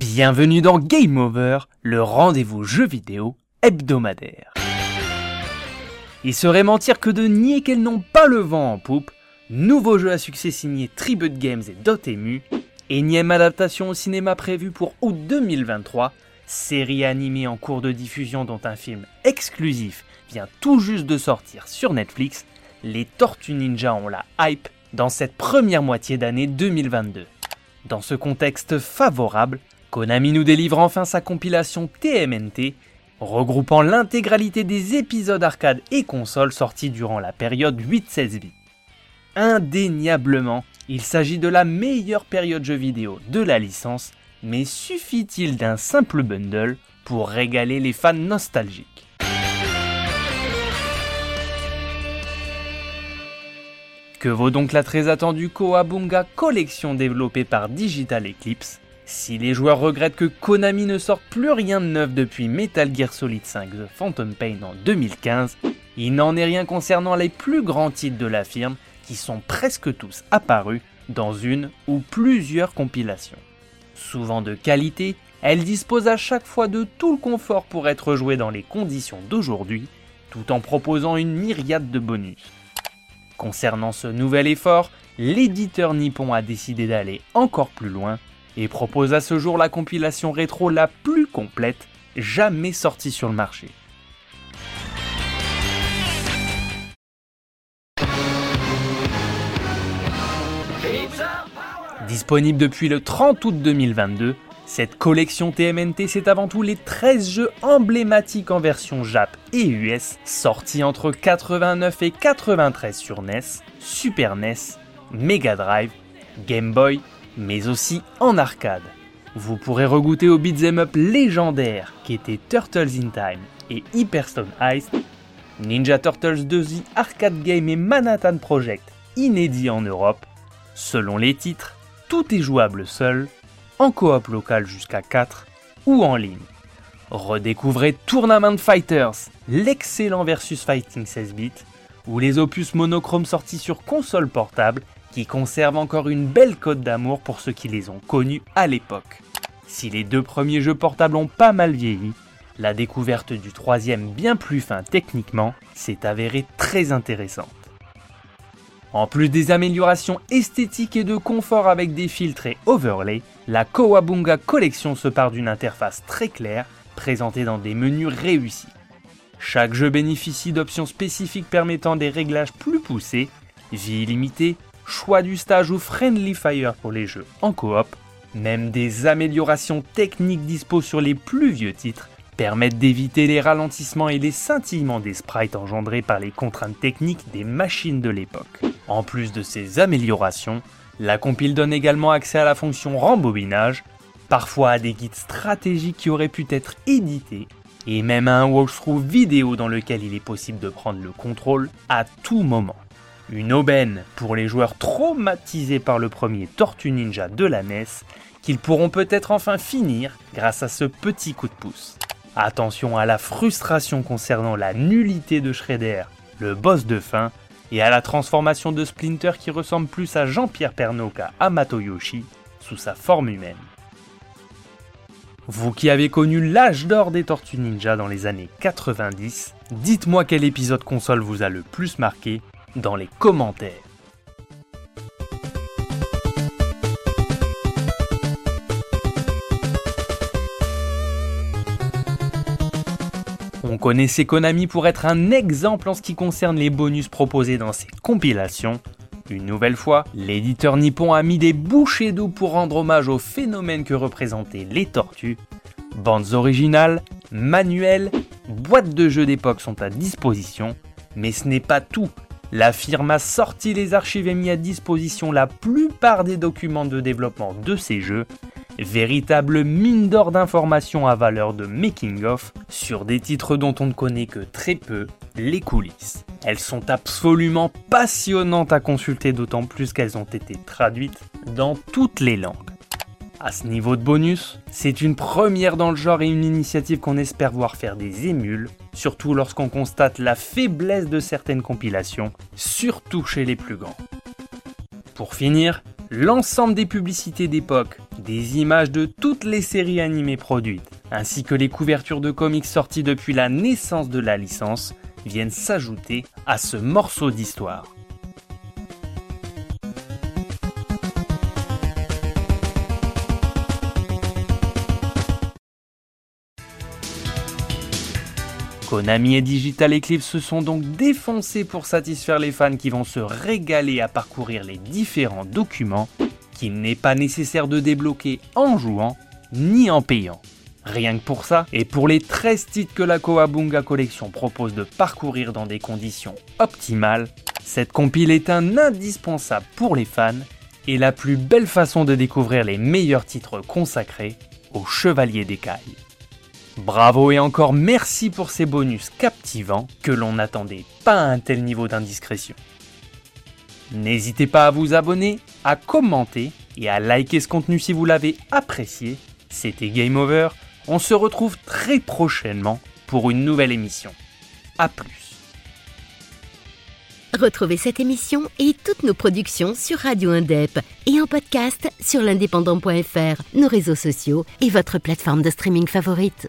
Bienvenue dans Game Over, le rendez-vous jeu vidéo hebdomadaire. Il serait mentir que de nier qu'elles n'ont pas le vent en poupe, nouveau jeu à succès signé Tribute Games et Dotemu, énième adaptation au cinéma prévue pour août 2023, série animée en cours de diffusion dont un film exclusif vient tout juste de sortir sur Netflix, les Tortues Ninja ont la hype dans cette première moitié d'année 2022. Dans ce contexte favorable, Konami nous délivre enfin sa compilation TMNT, regroupant l'intégralité des épisodes arcade et console sortis durant la période 8-16 bits. Indéniablement, il s'agit de la meilleure période jeu vidéo de la licence, mais suffit-il d'un simple bundle pour régaler les fans nostalgiques Que vaut donc la très attendue Koabunga collection développée par Digital Eclipse Si les joueurs regrettent que Konami ne sorte plus rien de neuf depuis Metal Gear Solid 5 The Phantom Pain en 2015, il n'en est rien concernant les plus grands titres de la firme qui sont presque tous apparus dans une ou plusieurs compilations. Souvent de qualité, elle dispose à chaque fois de tout le confort pour être jouée dans les conditions d'aujourd'hui, tout en proposant une myriade de bonus. Concernant ce nouvel effort, l'éditeur nippon a décidé d'aller encore plus loin et propose à ce jour la compilation rétro la plus complète jamais sortie sur le marché. Disponible depuis le 30 août 2022, cette collection TMNT c'est avant tout les 13 jeux emblématiques en version Jap et US sortis entre 89 et 93 sur NES, Super NES, Mega Drive, Game Boy, mais aussi en arcade. Vous pourrez regoûter aux beat'em up légendaires qui étaient Turtles in Time et Hyperstone Heist, Ninja Turtles 2 Arcade Game et Manhattan Project inédits en Europe. Selon les titres, tout est jouable seul, en coop local jusqu'à 4 ou en ligne. Redécouvrez Tournament Fighters, l'excellent versus fighting 16 bits, ou les opus monochromes sortis sur console portable qui conservent encore une belle cote d'amour pour ceux qui les ont connus à l'époque. Si les deux premiers jeux portables ont pas mal vieilli, la découverte du troisième bien plus fin techniquement s'est avérée très intéressante. En plus des améliorations esthétiques et de confort avec des filtres et overlays, la Kowabunga Collection se part d'une interface très claire, présentée dans des menus réussis. Chaque jeu bénéficie d'options spécifiques permettant des réglages plus poussés, vie illimitée, choix du stage ou friendly fire pour les jeux en coop, même des améliorations techniques dispo sur les plus vieux titres permettent d'éviter les ralentissements et les scintillements des sprites engendrés par les contraintes techniques des machines de l'époque. En plus de ces améliorations, la compile donne également accès à la fonction rembobinage, parfois à des guides stratégiques qui auraient pu être édités, et même à un walkthrough vidéo dans lequel il est possible de prendre le contrôle à tout moment. Une aubaine pour les joueurs traumatisés par le premier Tortue Ninja de la NES, qu'ils pourront peut-être enfin finir grâce à ce petit coup de pouce. Attention à la frustration concernant la nullité de Shredder, le boss de fin, et à la transformation de Splinter qui ressemble plus à Jean-Pierre Pernaut qu'à Amato Yoshi sous sa forme humaine. Vous qui avez connu l'âge d'or des Tortues Ninja dans les années 90, dites-moi quel épisode console vous a le plus marqué dans les commentaires. On connaissait Konami pour être un exemple en ce qui concerne les bonus proposés dans ses compilations. Une nouvelle fois, l'éditeur nippon a mis des bouchées d'eau pour rendre hommage au phénomène que représentaient les tortues. Bandes originales, manuels, boîtes de jeux d'époque sont à disposition, mais ce n'est pas tout. La firme a sorti les archives et mis à disposition la plupart des documents de développement de ces jeux, véritable mine d'or d'informations à valeur de making-of sur des titres dont on ne connaît que très peu les coulisses. Elles sont absolument passionnantes à consulter, d'autant plus qu'elles ont été traduites dans toutes les langues. À ce niveau de bonus, c'est une première dans le genre et une initiative qu'on espère voir faire des émules, surtout lorsqu'on constate la faiblesse de certaines compilations, surtout chez les plus grands. Pour finir, l'ensemble des publicités d'époque, des images de toutes les séries animées produites, ainsi que les couvertures de comics sorties depuis la naissance de la licence, viennent s'ajouter à ce morceau d'histoire. Konami et Digital Eclipse se sont donc défoncés pour satisfaire les fans qui vont se régaler à parcourir les différents documents qu'il n'est pas nécessaire de débloquer en jouant ni en payant. Rien que pour ça, et pour les 13 titres que la Koabunga Collection propose de parcourir dans des conditions optimales, cette compile est un indispensable pour les fans et la plus belle façon de découvrir les meilleurs titres consacrés aux Chevaliers d'Écaille. Bravo et encore merci pour ces bonus captivants que l'on n'attendait pas à un tel niveau d'indiscrétion. N'hésitez pas à vous abonner, à commenter et à liker ce contenu si vous l'avez apprécié. C'était Game Over, on se retrouve très prochainement pour une nouvelle émission. A plus. Retrouvez cette émission et toutes nos productions sur Radio Indep et en podcast sur l'indépendant.fr, nos réseaux sociaux et votre plateforme de streaming favorite.